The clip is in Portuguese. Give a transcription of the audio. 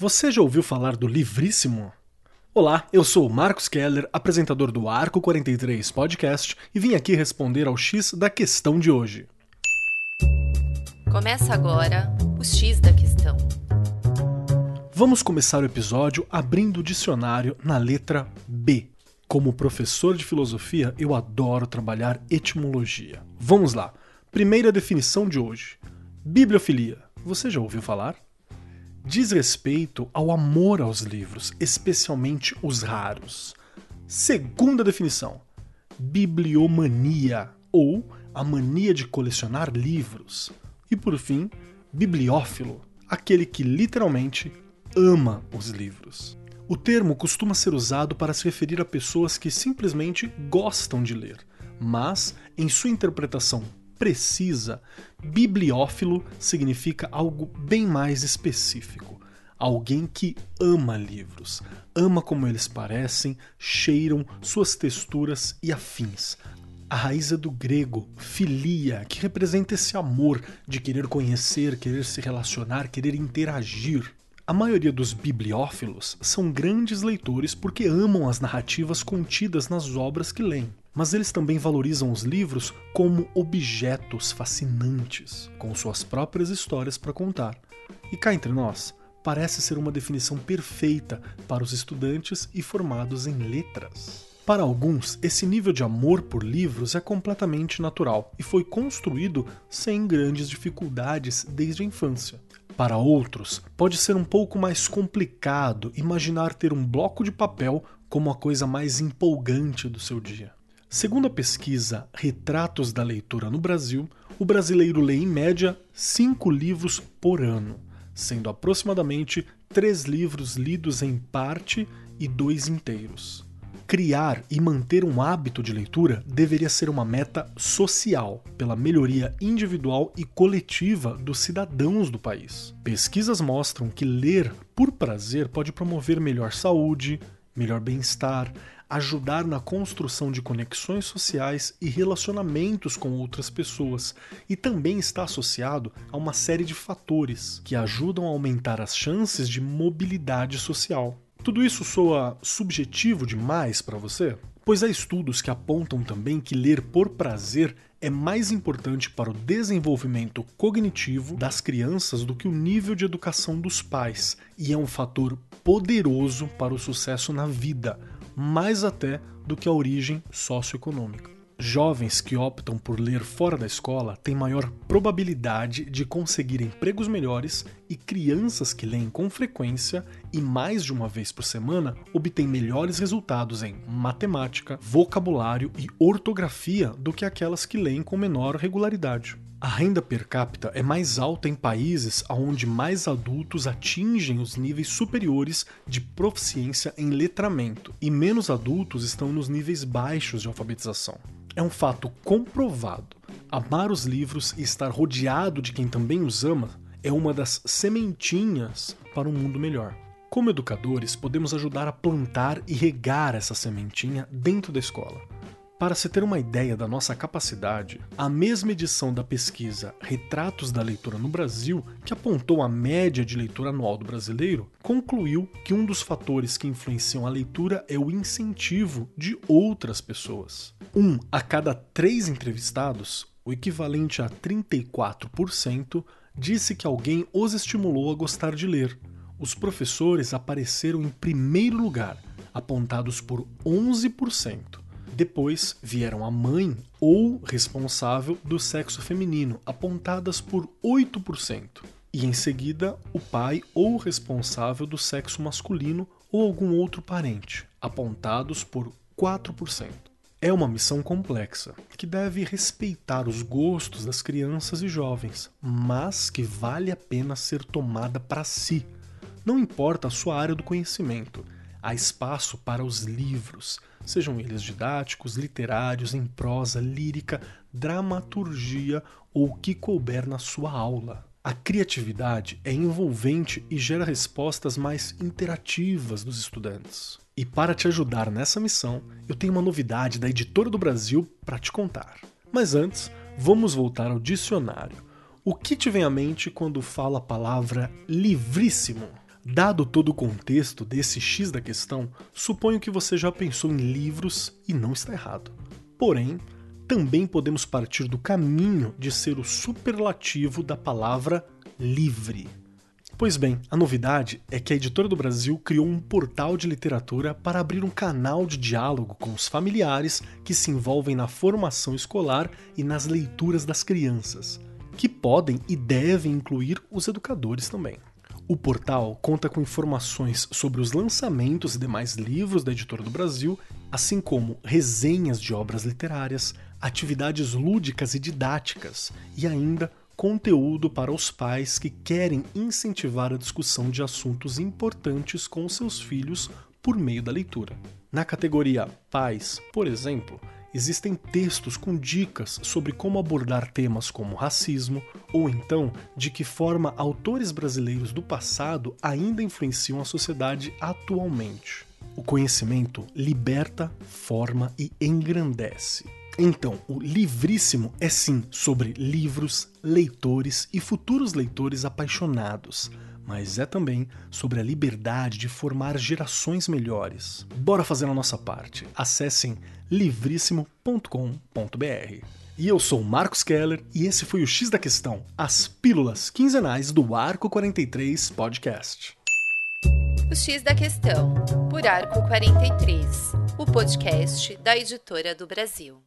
Você já ouviu falar do Livríssimo? Olá, eu sou o Marcos Keller, apresentador do Arco 43 Podcast, e vim aqui responder ao X da questão de hoje. Começa agora o X da questão. Vamos começar o episódio abrindo o dicionário na letra B. Como professor de filosofia, eu adoro trabalhar etimologia. Vamos lá. Primeira definição de hoje: bibliofilia. Você já ouviu falar? Diz respeito ao amor aos livros, especialmente os raros. Segunda definição: bibliomania ou a mania de colecionar livros. E por fim, bibliófilo, aquele que literalmente ama os livros. O termo costuma ser usado para se referir a pessoas que simplesmente gostam de ler, mas, em sua interpretação precisa, bibliófilo significa algo bem mais específico. Alguém que ama livros, ama como eles parecem, cheiram, suas texturas e afins. A raiz é do grego filia, que representa esse amor de querer conhecer, querer se relacionar, querer interagir. A maioria dos bibliófilos são grandes leitores porque amam as narrativas contidas nas obras que leem. Mas eles também valorizam os livros como objetos fascinantes, com suas próprias histórias para contar. E cá entre nós, parece ser uma definição perfeita para os estudantes e formados em letras. Para alguns, esse nível de amor por livros é completamente natural e foi construído sem grandes dificuldades desde a infância. Para outros, pode ser um pouco mais complicado imaginar ter um bloco de papel como a coisa mais empolgante do seu dia. Segundo a pesquisa Retratos da Leitura no Brasil, o brasileiro lê em média cinco livros por ano, sendo aproximadamente três livros lidos em parte e dois inteiros. Criar e manter um hábito de leitura deveria ser uma meta social, pela melhoria individual e coletiva dos cidadãos do país. Pesquisas mostram que ler por prazer pode promover melhor saúde, melhor bem-estar, ajudar na construção de conexões sociais e relacionamentos com outras pessoas, e também está associado a uma série de fatores que ajudam a aumentar as chances de mobilidade social. Tudo isso soa subjetivo demais para você? Pois há estudos que apontam também que ler por prazer é mais importante para o desenvolvimento cognitivo das crianças do que o nível de educação dos pais, e é um fator poderoso para o sucesso na vida, mais até do que a origem socioeconômica jovens que optam por ler fora da escola têm maior probabilidade de conseguir empregos melhores e crianças que leem com frequência e mais de uma vez por semana obtêm melhores resultados em matemática, vocabulário e ortografia do que aquelas que leem com menor regularidade. A renda per capita é mais alta em países onde mais adultos atingem os níveis superiores de proficiência em letramento e menos adultos estão nos níveis baixos de alfabetização. É um fato comprovado. Amar os livros e estar rodeado de quem também os ama é uma das sementinhas para um mundo melhor. Como educadores, podemos ajudar a plantar e regar essa sementinha dentro da escola. Para se ter uma ideia da nossa capacidade, a mesma edição da pesquisa Retratos da Leitura no Brasil, que apontou a média de leitura anual do brasileiro, concluiu que um dos fatores que influenciam a leitura é o incentivo de outras pessoas. Um a cada três entrevistados, o equivalente a 34%, disse que alguém os estimulou a gostar de ler. Os professores apareceram em primeiro lugar, apontados por 11%. Depois vieram a mãe ou responsável do sexo feminino, apontadas por 8%. E em seguida, o pai ou responsável do sexo masculino ou algum outro parente, apontados por 4%. É uma missão complexa, que deve respeitar os gostos das crianças e jovens, mas que vale a pena ser tomada para si. Não importa a sua área do conhecimento, há espaço para os livros, sejam eles didáticos, literários, em prosa, lírica, dramaturgia ou o que couber na sua aula. A criatividade é envolvente e gera respostas mais interativas dos estudantes. E para te ajudar nessa missão, eu tenho uma novidade da Editora do Brasil para te contar. Mas antes, vamos voltar ao dicionário. O que te vem à mente quando fala a palavra livríssimo? Dado todo o contexto desse X da questão, suponho que você já pensou em livros e não está errado. Porém, também podemos partir do caminho de ser o superlativo da palavra livre. Pois bem, a novidade é que a Editora do Brasil criou um portal de literatura para abrir um canal de diálogo com os familiares que se envolvem na formação escolar e nas leituras das crianças, que podem e devem incluir os educadores também. O portal conta com informações sobre os lançamentos e demais livros da Editora do Brasil, assim como resenhas de obras literárias, atividades lúdicas e didáticas e ainda conteúdo para os pais que querem incentivar a discussão de assuntos importantes com seus filhos por meio da leitura. Na categoria Pais, por exemplo, existem textos com dicas sobre como abordar temas como racismo, ou então de que forma autores brasileiros do passado ainda influenciam a sociedade atualmente. O conhecimento liberta, forma e engrandece. Então, o Livríssimo é sim sobre livros, leitores e futuros leitores apaixonados, mas é também sobre a liberdade de formar gerações melhores. Bora fazer a nossa parte. Acessem livríssimo.com.br. E eu sou Marcos Keller e esse foi o X da Questão, as pílulas quinzenais do Arco 43 Podcast. O X da Questão, por Arco 43, o podcast da Editora do Brasil.